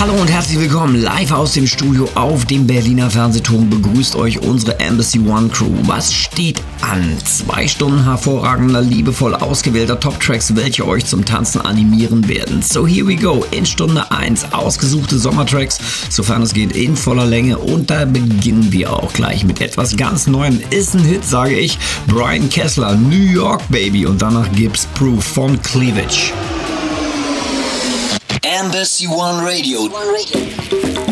Hallo und herzlich willkommen live aus dem Studio auf dem Berliner Fernsehturm. Begrüßt euch unsere Embassy One Crew. Was steht an? Zwei Stunden hervorragender, liebevoll ausgewählter Top-Tracks, welche euch zum Tanzen animieren werden. So here we go. In Stunde 1 ausgesuchte Sommertracks, sofern es geht, in voller Länge. Und da beginnen wir auch gleich mit etwas ganz Neuem. Ist ein Hit, sage ich. Brian Kessler, New York Baby. Und danach gibt's Proof von Cleavage. Embassy One Radio. One Radio.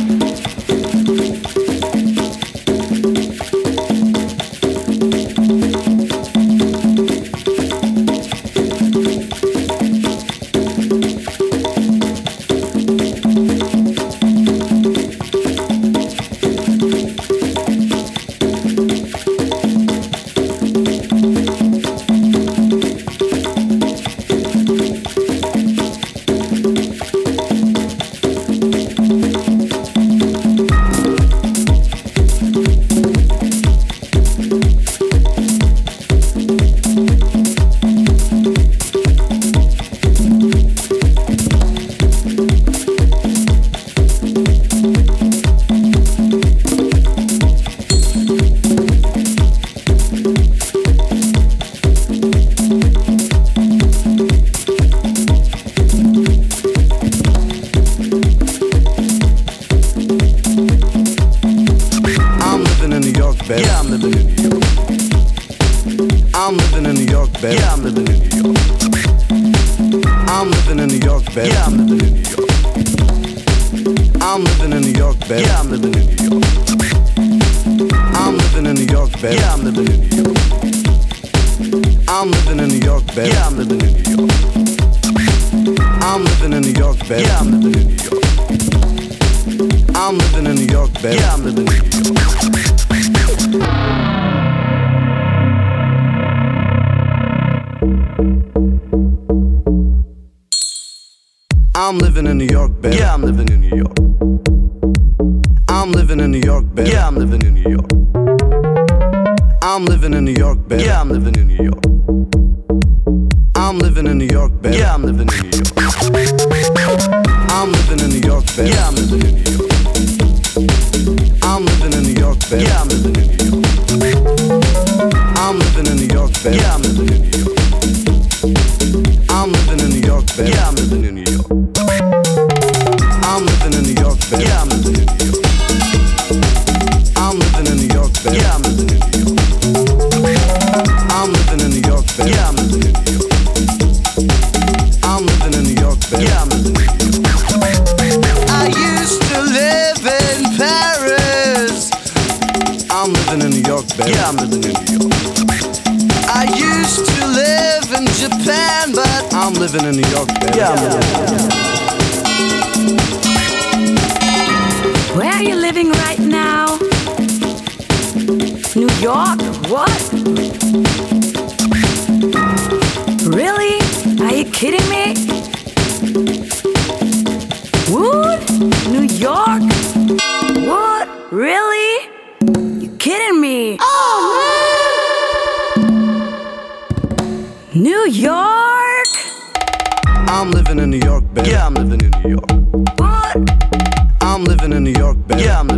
Baby. Yeah, I'm living in New York. I'm living in New York, baby. Yeah, I'm living in New York. I'm living in New York, baby. Yeah, I'm living in New York. I'm living in New York, baby. Yeah, I'm living in New York. I'm living in New York, baby. Yeah, I'm living in New York. I'm living in New York, baby. Yeah, I'm living in New York. I'm living in New York, baby. Yeah, I'm living in New York. I'm living in New York, baby. Yeah, I'm living in New York. I'm living in New York, baby. Yeah, I'm living in New York. I'm living in New York, baby. Yeah, I'm living in New York? What? Really? You kidding me? Oh man! New York? I'm living in New York, baby. Yeah, I'm living in New York. What? I'm living in New York, baby. Yeah, I'm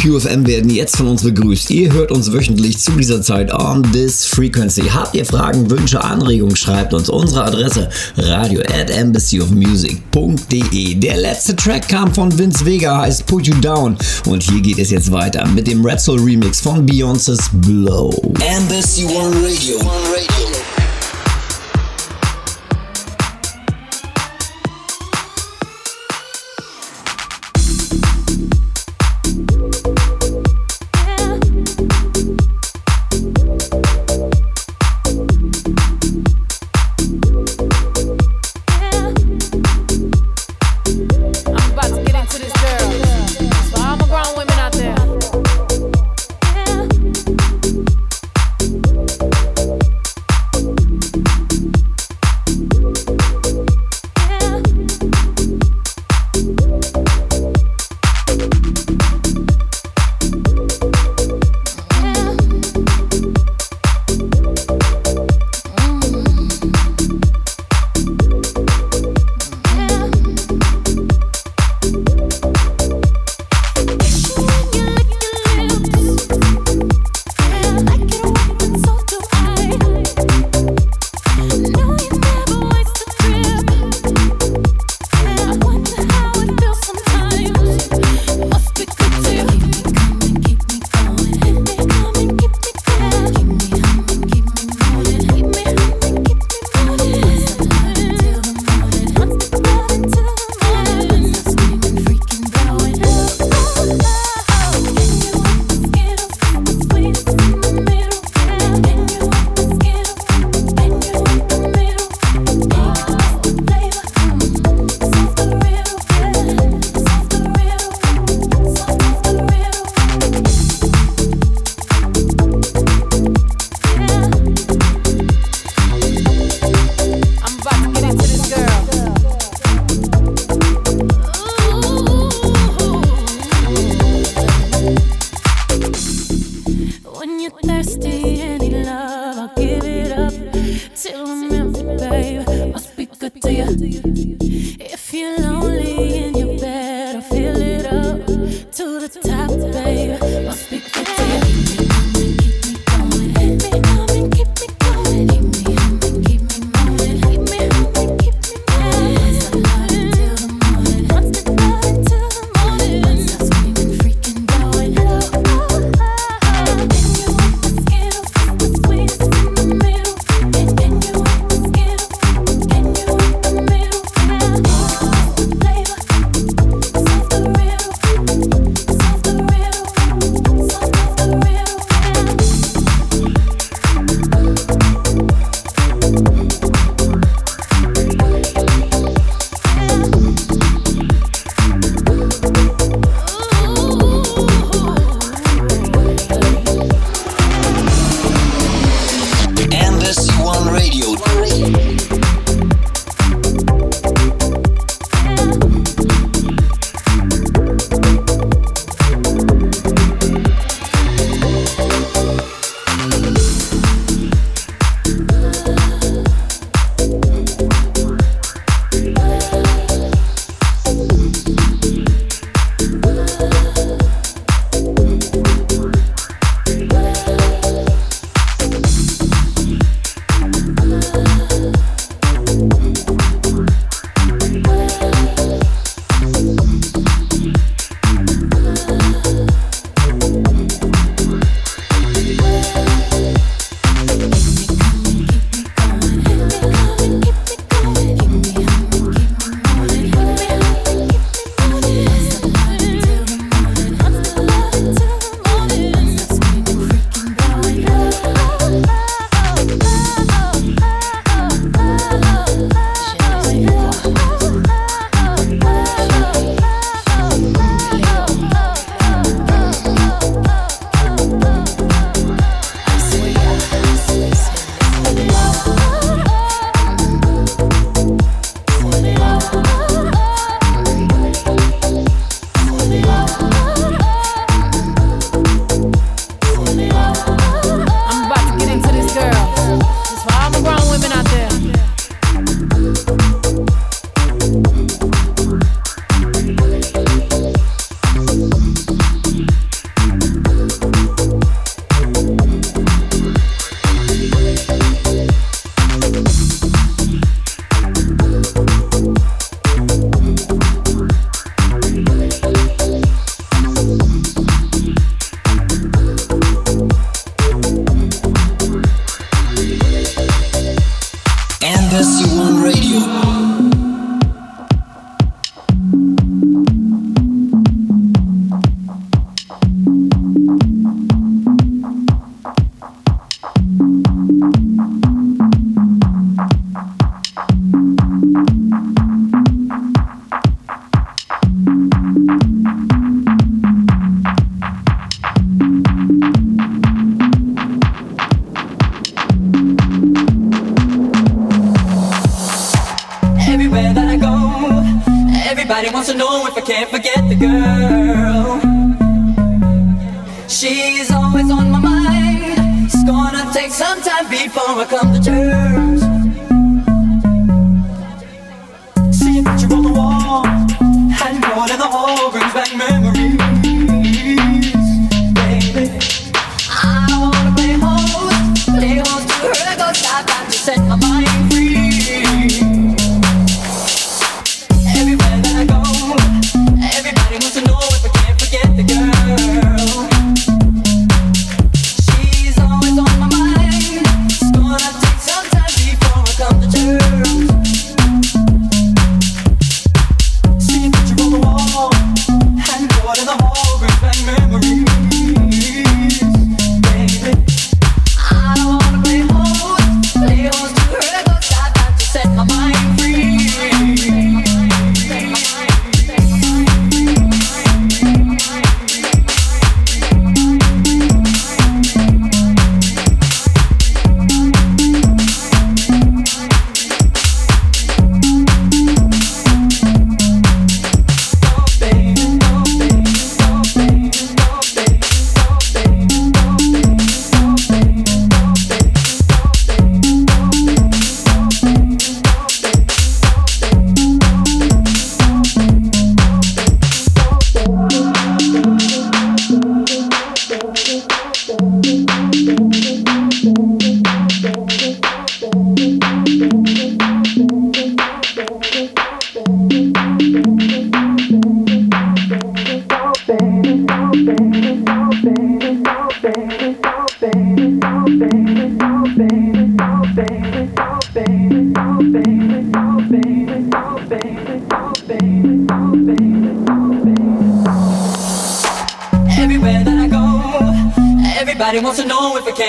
QFM werden jetzt von uns begrüßt. Ihr hört uns wöchentlich zu dieser Zeit on this frequency. Habt ihr Fragen, Wünsche, Anregungen, schreibt uns unsere Adresse radio at embassyofmusic.de. Der letzte Track kam von Vince Vega, heißt Put You Down. Und hier geht es jetzt weiter mit dem Red Soul Remix von Beyoncé's Blow. Embassy One Radio. One Radio.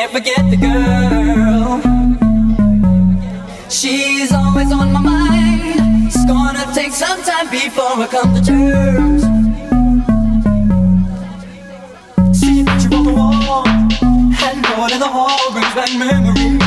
Can't forget the girl. She's always on my mind. It's gonna take some time before I come to terms. See a picture on the wall, and all in the hall brings back memories.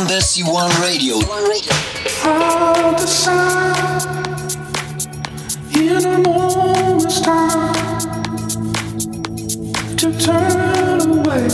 Embassy One Radio. The sun in a moment's time to turn away,